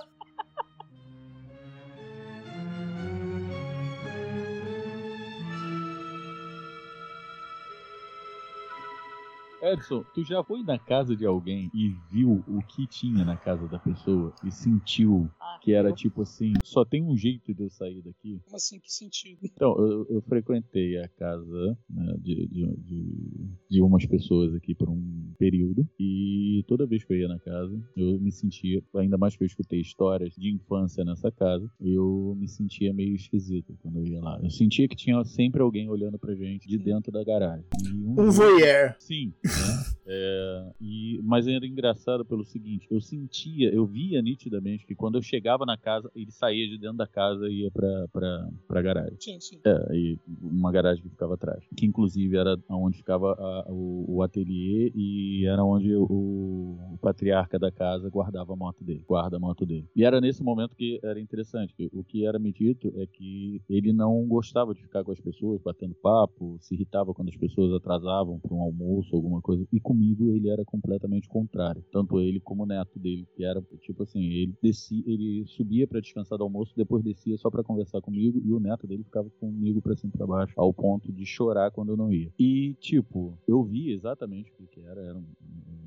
Speaker 3: Edson, tu já foi na casa de alguém e viu o que tinha na casa da pessoa e sentiu que era tipo assim, só tem um jeito de eu sair daqui?
Speaker 9: Como assim, que sentido?
Speaker 3: Então, eu, eu frequentei a casa né, de, de, de, de, umas pessoas aqui por um período e toda vez que eu ia na casa, eu me sentia, ainda mais que eu escutei histórias de infância nessa casa, eu me sentia meio esquisito quando eu ia lá. Eu sentia que tinha sempre alguém olhando pra gente de dentro da garagem.
Speaker 7: Um, um voyeur.
Speaker 3: Sim. Né? É, e, mas era engraçado pelo seguinte, eu sentia, eu via nitidamente que quando eu chegava na casa, ele saía de dentro da casa e ia pra, pra, pra garagem.
Speaker 9: Sim, sim.
Speaker 3: É, e uma garagem que ficava atrás. Que inclusive era onde ficava a, o, o ateliê e era onde o, o, patriarca da casa guardava a moto dele, guarda a moto dele. E era nesse momento que era interessante, que o que era me dito é que ele não gostava de ficar com as pessoas, batendo papo, se irritava quando as pessoas atrasavam para um almoço, alguma coisa. E comigo ele era completamente contrário. Tanto ele como o neto dele, que era tipo assim, ele descia, ele subia para descansar do almoço, depois descia só para conversar comigo e o neto dele ficava comigo para cima e para baixo, ao ponto de chorar quando eu não ia. E tipo, eu vi exatamente o que era, era um,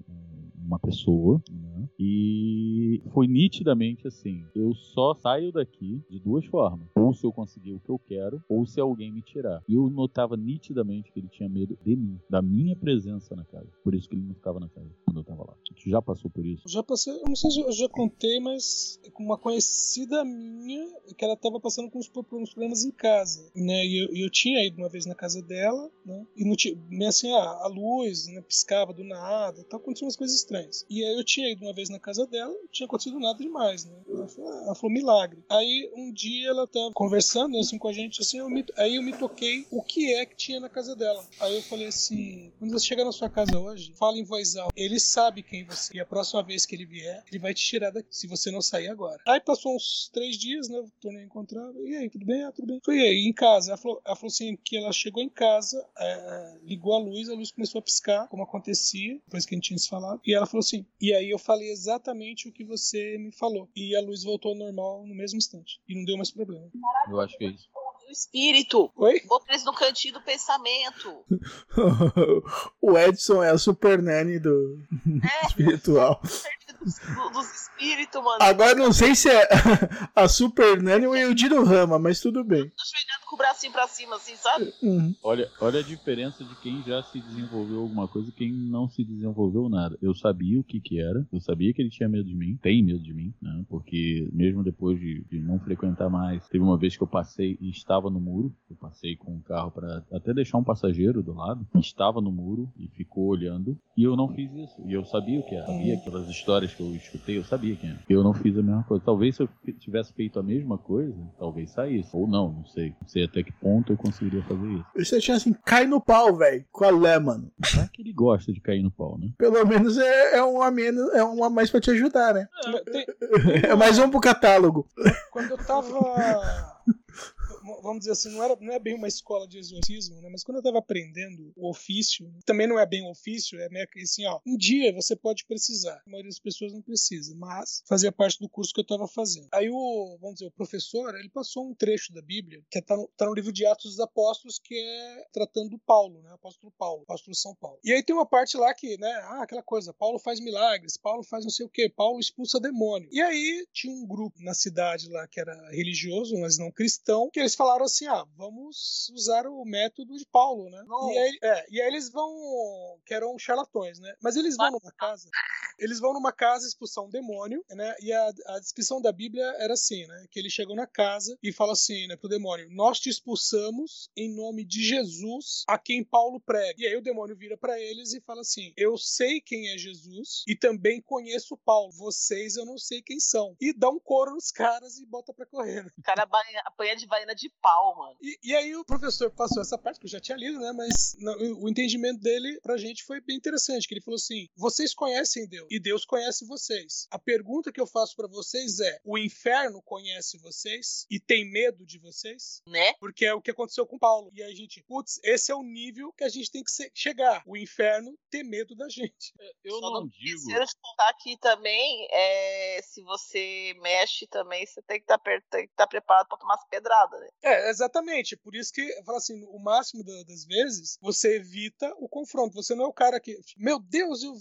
Speaker 3: um, uma pessoa, né? E foi nitidamente assim: eu só saio daqui de duas formas. Ou se eu conseguir o que eu quero, ou se alguém me tirar. E eu notava nitidamente que ele tinha medo de mim, da minha presença na casa. Por isso que ele não ficava na casa quando eu tava lá. Tu já passou por isso?
Speaker 9: Já passei, eu não sei se eu já contei, mas com uma conhecida minha que ela tava passando com uns, problemas em casa, né? E eu, eu, tinha ido uma vez na casa dela, né? E não tinha, assim, ah, a luz, né, piscava do nada, tal, aconteciam umas coisas estranhas. E aí eu tinha ido uma vez na casa dela, não tinha acontecido nada demais, né? Ela falou, ela falou milagre. Aí um dia ela tava conversando assim com a gente, assim, eu me, aí eu me toquei o que é que tinha na casa dela. Aí eu falei assim, quando você chegar na sua casa hoje, fala em voz alta. Ele sabe quem você é. E a próxima vez que ele vier, ele vai te tirar daqui, se você não sair agora. Aí passou uns três dias, né? Tornei a encontrar. E aí, tudo bem? Ah, tudo bem. Foi aí, em casa. Ela falou, ela falou assim que ela chegou em casa, é, ligou a luz, a luz começou a piscar, como acontecia, depois que a gente tinha se falado. E ela falou assim, e aí eu falei exatamente o que você me falou. E a luz voltou ao normal no mesmo instante. E não deu mais problema.
Speaker 3: Eu acho que é isso
Speaker 8: espírito.
Speaker 9: Oi?
Speaker 8: Bota eles no cantinho do pensamento.
Speaker 7: o Edson é a super nanny do é, espiritual.
Speaker 8: Dos, dos espíritos, mano.
Speaker 7: Agora não sei se é a super nanny ou o Dino Rama, mas tudo bem.
Speaker 8: Ajoelhando com o bracinho pra cima, assim, sabe?
Speaker 3: Uhum. Olha, olha a diferença de quem já se desenvolveu alguma coisa e quem não se desenvolveu nada. Eu sabia o que que era, eu sabia que ele tinha medo de mim, tem medo de mim, né? Porque mesmo depois de, de não frequentar mais, teve uma vez que eu passei e estava no muro, eu passei com o carro para até deixar um passageiro do lado, estava no muro e ficou olhando, e eu não fiz isso. E eu sabia o que era, sabia aquelas histórias que eu escutei, eu sabia quem era. Eu não fiz a mesma coisa. Talvez se eu tivesse feito a mesma coisa, talvez saísse. Ou não, não sei. Não sei até que ponto eu conseguiria fazer isso.
Speaker 7: Você tinha assim, cai no pau, velho. Qual é, mano?
Speaker 3: É que ele gosta de cair no pau, né?
Speaker 7: Pelo menos é, é um a menos, é um a mais pra te ajudar, né? É, é mais um pro catálogo.
Speaker 9: Quando eu tava vamos dizer assim, não, era, não é bem uma escola de exorcismo, né? Mas quando eu estava aprendendo o ofício, também não é bem o ofício, é meio que assim, ó, um dia você pode precisar. A maioria das pessoas não precisa, mas fazia parte do curso que eu estava fazendo. Aí o, vamos dizer, o professor, ele passou um trecho da Bíblia, que está no, tá no livro de Atos dos Apóstolos, que é tratando do Paulo, né? Apóstolo Paulo, apóstolo São Paulo. E aí tem uma parte lá que, né, ah, aquela coisa, Paulo faz milagres, Paulo faz não sei o quê, Paulo expulsa demônio. E aí tinha um grupo na cidade lá que era religioso, mas não cristão, que eles falaram assim: ah, vamos usar o método de Paulo, né? E aí, é, e aí, eles vão. que eram charlatões, né? Mas eles vão numa casa. Eles vão numa casa expulsar um demônio, né? E a, a descrição da Bíblia era assim, né? Que ele chegou na casa e fala assim, né, pro demônio: Nós te expulsamos em nome de Jesus, a quem Paulo prega. E aí o demônio vira para eles e fala assim: Eu sei quem é Jesus e também conheço Paulo. Vocês eu não sei quem são. E dá um coro nos caras e bota pra correr.
Speaker 8: O cara apanha de vaina de pau, mano.
Speaker 9: E, e, aí o professor passou essa parte que eu já tinha lido, né? Mas não, o entendimento dele pra gente foi bem interessante, que ele falou assim: vocês conhecem Deus e Deus conhece vocês. A pergunta que eu faço para vocês é: o inferno conhece vocês e tem medo de vocês?
Speaker 8: Né?
Speaker 9: Porque é o que aconteceu com Paulo. E aí a gente, putz, esse é o nível que a gente tem que chegar. O inferno ter medo da gente.
Speaker 3: É, eu Só não, digo.
Speaker 8: Se eu te contar aqui também, é, se você mexe também, você tem que tá estar tá preparado para tomar as pedradas, né?
Speaker 9: É, exatamente. Por isso que, fala assim, o máximo das vezes, você evita o confronto. Você não é o cara que, meu Deus, eu...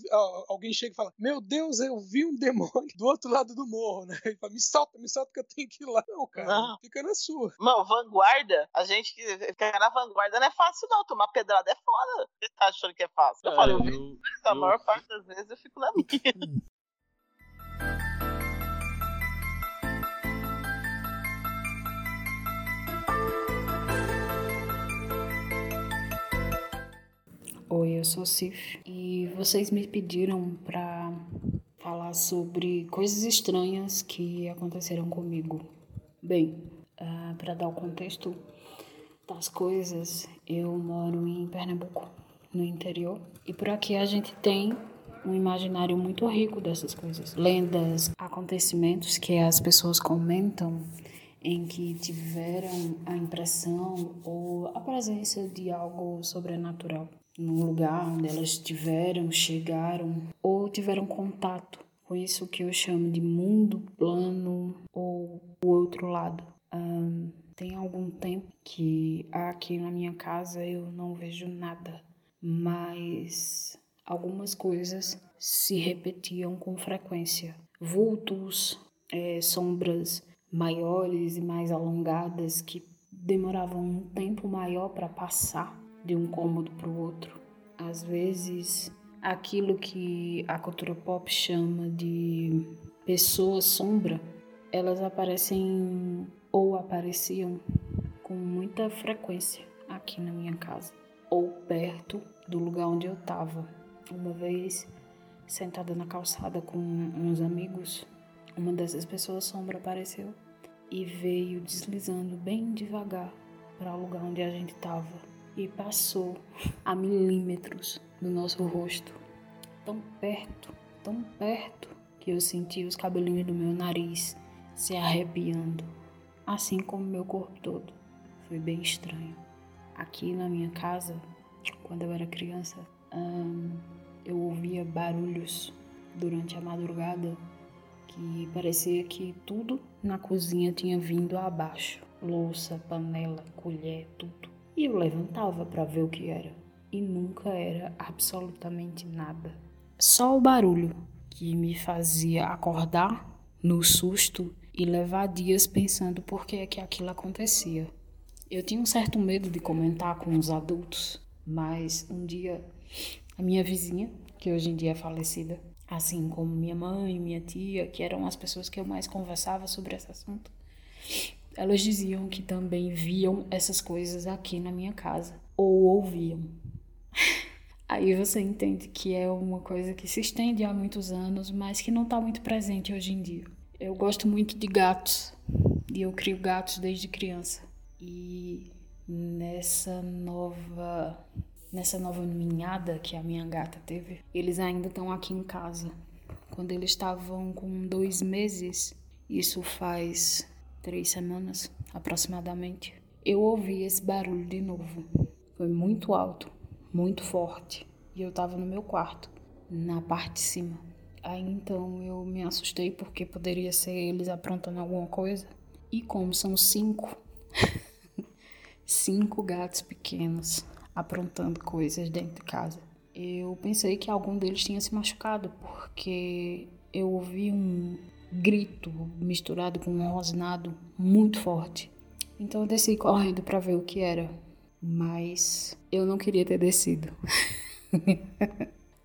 Speaker 9: alguém chega e fala, meu Deus, eu vi um demônio do outro lado do morro, né? Ele fala, me solta, me solta que eu tenho que ir lá. Não, cara, não. fica na sua.
Speaker 8: Mano, vanguarda, a gente que fica na vanguarda não é fácil não, tomar pedrada é foda. Você tá achando que é fácil? Eu é, falei, eu, eu, a maior parte das vezes eu fico na minha.
Speaker 10: Oi, eu sou Cif e vocês me pediram para falar sobre coisas estranhas que aconteceram comigo. Bem, uh, ah, para dar o contexto das coisas, eu moro em Pernambuco, no interior, e por aqui a gente tem um imaginário muito rico dessas coisas, lendas, acontecimentos que as pessoas comentam em que tiveram a impressão ou a presença de algo sobrenatural no lugar onde elas estiveram, chegaram ou tiveram contato com isso que eu chamo de mundo plano ou o outro lado. Um, tem algum tempo que aqui na minha casa eu não vejo nada, mas algumas coisas se repetiam com frequência. Vultos, é, sombras maiores e mais alongadas que demoravam um tempo maior para passar de um cômodo para o outro. Às vezes, aquilo que a cultura pop chama de pessoa sombra, elas aparecem ou apareciam com muita frequência aqui na minha casa ou perto do lugar onde eu estava. Uma vez, sentada na calçada com uns amigos, uma dessas pessoas sombra apareceu e veio deslizando bem devagar para o lugar onde a gente estava e passou a milímetros do nosso rosto, tão perto, tão perto que eu senti os cabelinhos do meu nariz se arrepiando, assim como meu corpo todo. Foi bem estranho. Aqui na minha casa, quando eu era criança, hum, eu ouvia barulhos durante a madrugada que parecia que tudo na cozinha tinha vindo abaixo louça, panela, colher, tudo. E eu levantava para ver o que era. E nunca era absolutamente nada. Só o barulho que me fazia acordar no susto e levar dias pensando por que é que aquilo acontecia. Eu tinha um certo medo de comentar com os adultos, mas um dia a minha vizinha, que hoje em dia é falecida, assim como minha mãe, minha tia, que eram as pessoas que eu mais conversava sobre esse assunto, elas diziam que também viam essas coisas aqui na minha casa, ou ouviam. Aí você entende que é uma coisa que se estende há muitos anos, mas que não está muito presente hoje em dia. Eu gosto muito de gatos e eu crio gatos desde criança. E nessa nova nessa nova ninhada que a minha gata teve, eles ainda estão aqui em casa. Quando eles estavam com dois meses, isso faz três semanas aproximadamente, eu ouvi esse barulho de novo. Foi muito alto, muito forte, e eu estava no meu quarto, na parte de cima. Aí então eu me assustei porque poderia ser eles aprontando alguma coisa. E como são cinco, cinco gatos pequenos aprontando coisas dentro de casa. Eu pensei que algum deles tinha se machucado, porque eu ouvi um grito misturado com um rosnado muito forte. Então eu desci correndo para ver o que era, mas eu não queria ter descido.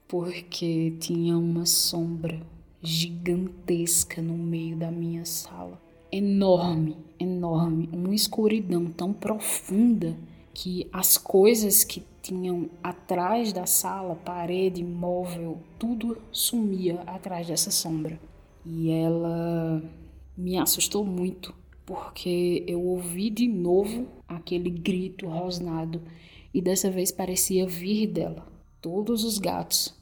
Speaker 10: porque tinha uma sombra gigantesca no meio da minha sala enorme, enorme, uma escuridão tão profunda que as coisas que tinham atrás da sala, parede, móvel, tudo sumia atrás dessa sombra. E ela me assustou muito, porque eu ouvi de novo aquele grito rosnado e dessa vez parecia vir dela. Todos os gatos,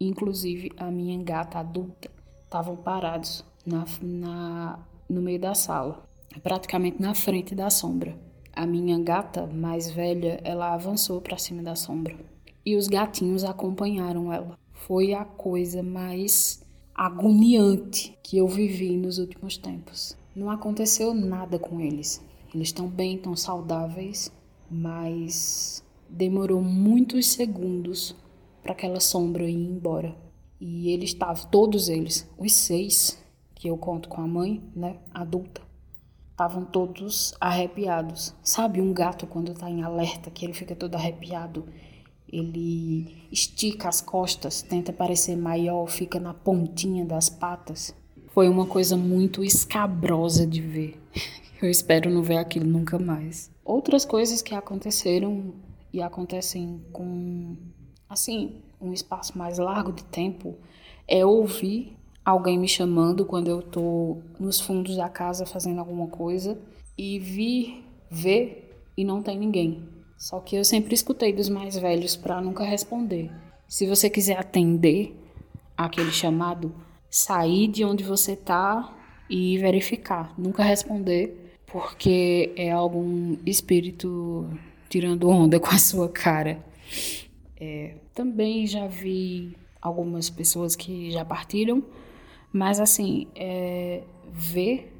Speaker 10: inclusive a minha gata adulta, estavam parados na, na no meio da sala, praticamente na frente da sombra. A minha gata mais velha, ela avançou para cima da sombra e os gatinhos acompanharam ela. Foi a coisa mais agoniante que eu vivi nos últimos tempos. Não aconteceu nada com eles. Eles estão bem, estão saudáveis, mas demorou muitos segundos para aquela sombra ir embora. E eles estavam, todos eles, os seis, que eu conto com a mãe, né, adulta, estavam todos arrepiados. Sabe um gato quando está em alerta, que ele fica todo arrepiado? Ele estica as costas, tenta parecer maior, fica na pontinha das patas. Foi uma coisa muito escabrosa de ver. Eu espero não ver aquilo nunca mais. Outras coisas que aconteceram e acontecem com, assim, um espaço mais largo de tempo é ouvir alguém me chamando quando eu tô nos fundos da casa fazendo alguma coisa e vir ver e não tem ninguém. Só que eu sempre escutei dos mais velhos para nunca responder. Se você quiser atender aquele chamado, sair de onde você tá e verificar, nunca responder, porque é algum espírito tirando onda com a sua cara. É, também já vi algumas pessoas que já partiram mas assim, é, ver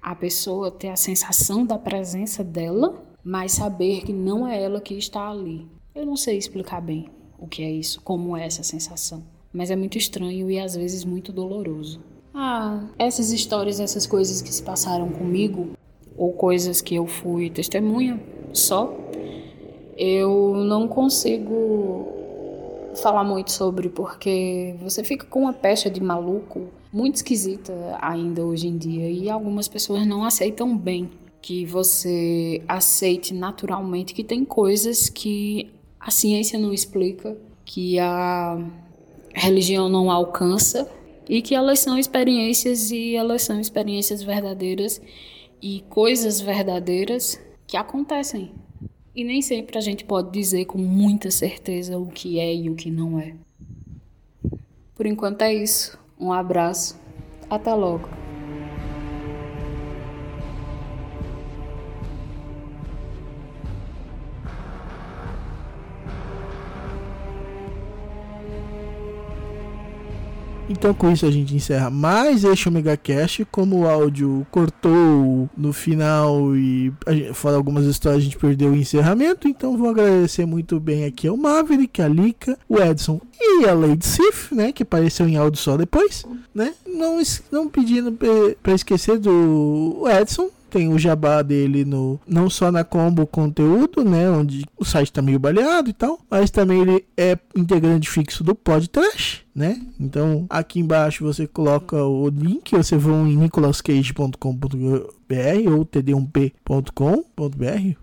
Speaker 10: a pessoa ter a sensação da presença dela, mas saber que não é ela que está ali. Eu não sei explicar bem, o que é isso, como é essa sensação. Mas é muito estranho e às vezes muito doloroso. Ah, essas histórias, essas coisas que se passaram comigo, ou coisas que eu fui testemunha só, eu não consigo falar muito sobre porque você fica com uma pecha de maluco muito esquisita ainda hoje em dia e algumas pessoas não aceitam bem que você aceite naturalmente que tem coisas que a ciência não explica, que a religião não alcança e que elas são experiências e elas são experiências verdadeiras e coisas verdadeiras que acontecem. E nem sempre a gente pode dizer com muita certeza o que é e o que não é. Por enquanto é isso. Um abraço. Até logo.
Speaker 7: Então com isso a gente encerra mais este Omega Cast. Como o áudio cortou no final e fora algumas histórias a gente perdeu o encerramento, então vou agradecer muito bem aqui ao Maverick, a Lika, o Edson e a Lady Sif, né, que apareceu em áudio só depois, né? Não, não pedindo para esquecer do Edson, tem o jabá dele no não só na Combo Conteúdo, né, onde o site tá meio baleado e tal, mas também ele é integrante fixo do Podcast, né? Então, aqui embaixo você coloca o link, você vai em nicolascage.com.br ou td1p.com.br.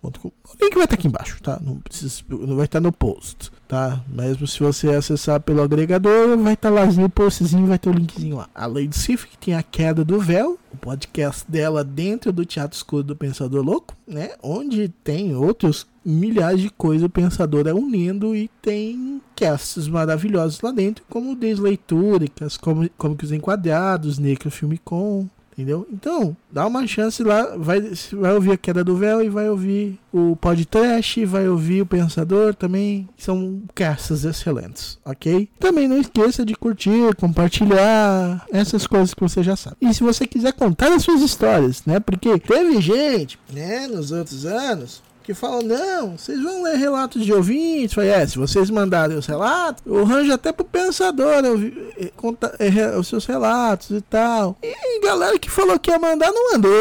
Speaker 7: O link vai estar aqui embaixo, tá? Não precisa, vai estar no post, tá? Mesmo se você acessar pelo agregador, vai estar lá no postzinho, vai ter o linkzinho lá. A Lady Sif, que tem a queda do véu, o podcast dela dentro do Teatro Escuro do Pensador Louco, né? Onde tem outros milhares de coisas o Pensador é unindo e tem casts maravilhosos lá dentro, como Desleitúricas, como, como que os Enquadrados, Necro Filme Com, entendeu? Então, dá uma chance lá, vai, vai ouvir a Queda do Véu e vai ouvir o podcast, vai ouvir o Pensador também, são casts excelentes, ok? Também não esqueça de curtir, compartilhar, essas coisas que você já sabe. E se você quiser contar as suas histórias, né? Porque teve gente, né, nos outros anos, que falam, não, vocês vão ler relatos de ouvintes. Falei, é, se vocês mandarem os relatos, eu arranjo até pro pensador eu, eh, conta, é, os seus relatos e tal. E galera que falou que ia mandar, não mandou.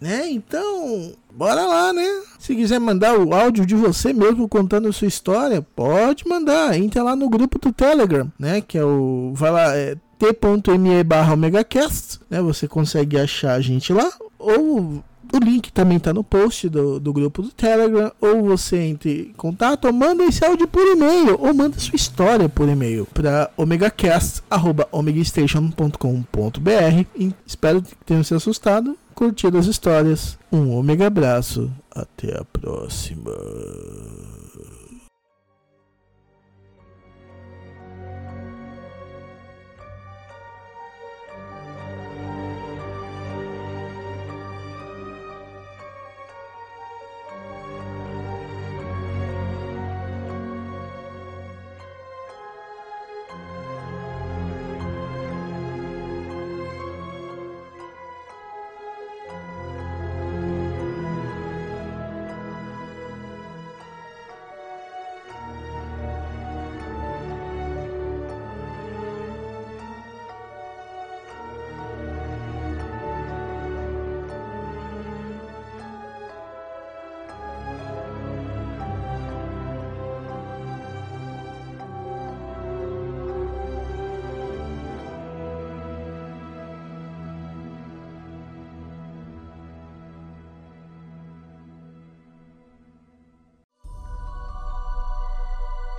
Speaker 7: Né? Então, bora lá, né? Se quiser mandar o áudio de você mesmo contando a sua história, pode mandar. Entra lá no grupo do Telegram, né? Que é o. Vai lá, é t.me barra omegacast, né? Você consegue achar a gente lá. Ou o link também está no post do, do grupo do Telegram. Ou você entre em contato, ou manda esse áudio por e-mail, ou manda sua história por e-mail para omegacast.omegastation.com.br. Espero que tenham se assustado, curtido as histórias. Um omega abraço, até a próxima.